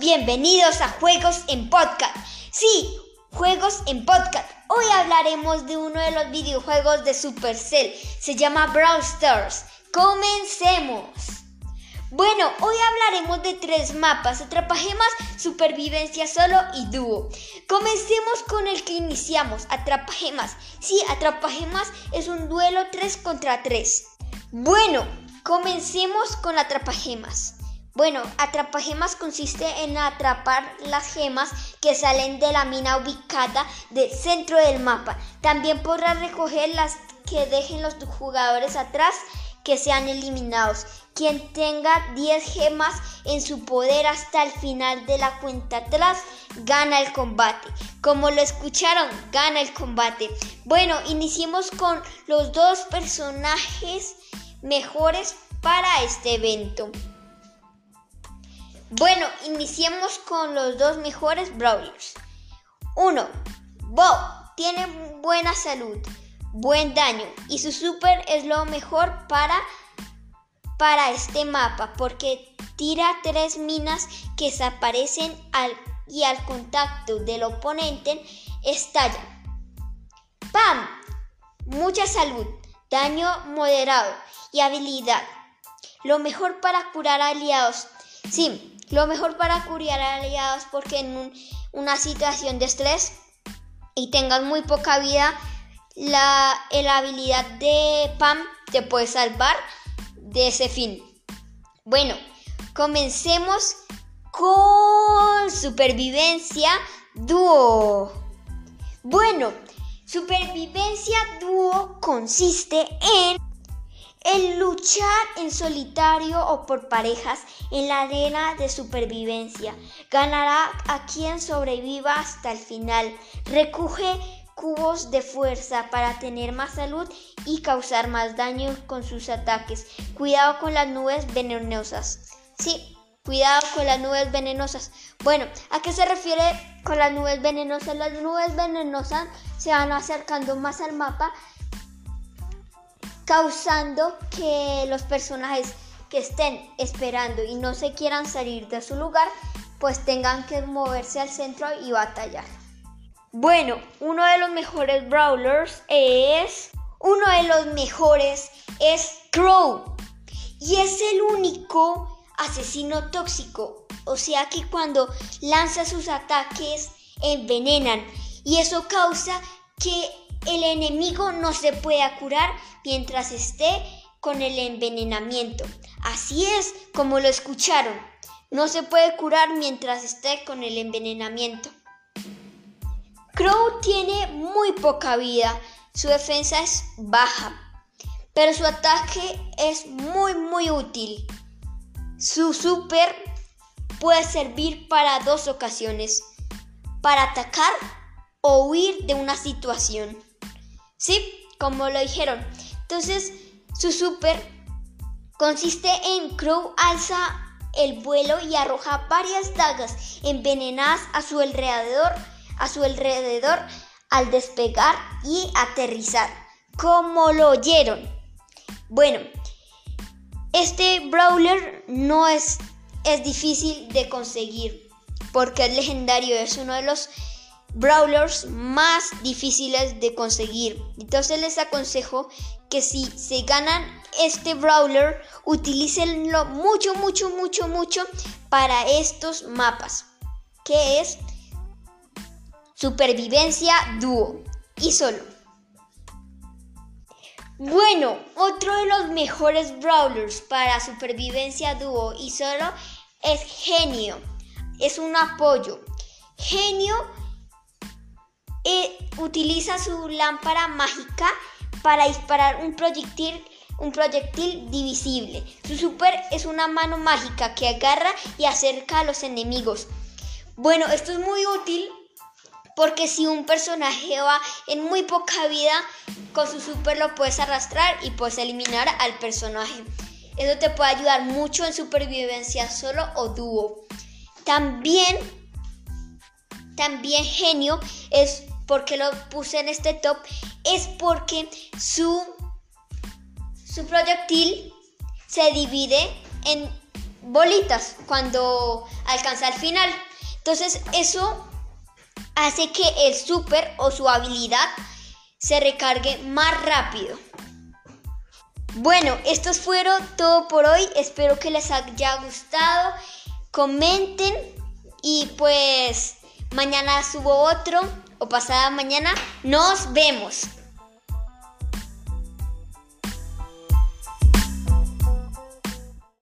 bienvenidos a Juegos en Podcast. Sí, Juegos en Podcast. Hoy hablaremos de uno de los videojuegos de Supercell. Se llama Brawl Stars. Comencemos. Bueno, hoy hablaremos de tres mapas, Atrapagemas, Supervivencia Solo y Dúo. Comencemos con el que iniciamos, Atrapagemas. Sí, Atrapagemas es un duelo 3 contra 3. Bueno, comencemos con Atrapagemas. Bueno, atrapagemas consiste en atrapar las gemas que salen de la mina ubicada del centro del mapa. También podrás recoger las que dejen los jugadores atrás que sean eliminados. Quien tenga 10 gemas en su poder hasta el final de la cuenta atrás gana el combate. Como lo escucharon, gana el combate. Bueno, iniciemos con los dos personajes mejores para este evento. Bueno, iniciemos con los dos mejores brawlers. 1. Bob tiene buena salud, buen daño y su super es lo mejor para, para este mapa porque tira tres minas que desaparecen al, y al contacto del oponente estallan. ¡Pam! Mucha salud, daño moderado y habilidad. Lo mejor para curar aliados. Sí, lo mejor para curar aliados porque en una situación de estrés y tengas muy poca vida, la, la habilidad de Pam te puede salvar de ese fin. Bueno, comencemos con supervivencia dúo. Bueno, supervivencia dúo consiste en el luchar en solitario o por parejas en la arena de supervivencia ganará a quien sobreviva hasta el final. Recoge cubos de fuerza para tener más salud y causar más daño con sus ataques. Cuidado con las nubes venenosas. Sí, cuidado con las nubes venenosas. Bueno, ¿a qué se refiere con las nubes venenosas? Las nubes venenosas se van acercando más al mapa causando que los personajes que estén esperando y no se quieran salir de su lugar, pues tengan que moverse al centro y batallar. Bueno, uno de los mejores brawlers es... Uno de los mejores es Crow. Y es el único asesino tóxico. O sea que cuando lanza sus ataques envenenan. Y eso causa que el enemigo no se pueda curar mientras esté con el envenenamiento. Así es como lo escucharon. No se puede curar mientras esté con el envenenamiento. Crow tiene muy poca vida. Su defensa es baja. Pero su ataque es muy muy útil. Su super puede servir para dos ocasiones. Para atacar o huir de una situación. Sí, como lo dijeron. Entonces, su super consiste en Crow alza el vuelo y arroja varias dagas envenenadas a su alrededor, a su alrededor al despegar y aterrizar. Como lo oyeron. Bueno, este brawler no es, es difícil de conseguir porque es legendario, es uno de los brawlers más difíciles de conseguir. Entonces les aconsejo que si se ganan este brawler, utilícenlo mucho, mucho, mucho, mucho para estos mapas. Que es supervivencia dúo y solo. Bueno, otro de los mejores brawlers para supervivencia dúo y solo es Genio. Es un apoyo. Genio eh, utiliza su lámpara mágica para disparar un proyectil, un proyectil divisible. Su super es una mano mágica que agarra y acerca a los enemigos. Bueno, esto es muy útil porque si un personaje va en muy poca vida, con su super lo puedes arrastrar y puedes eliminar al personaje. Eso te puede ayudar mucho en supervivencia solo o dúo. También, también genio es porque lo puse en este top es porque su, su proyectil se divide en bolitas cuando alcanza el final. Entonces eso hace que el super o su habilidad se recargue más rápido. Bueno, estos fueron todo por hoy. Espero que les haya gustado. Comenten y pues mañana subo otro o pasada mañana. Nos vemos.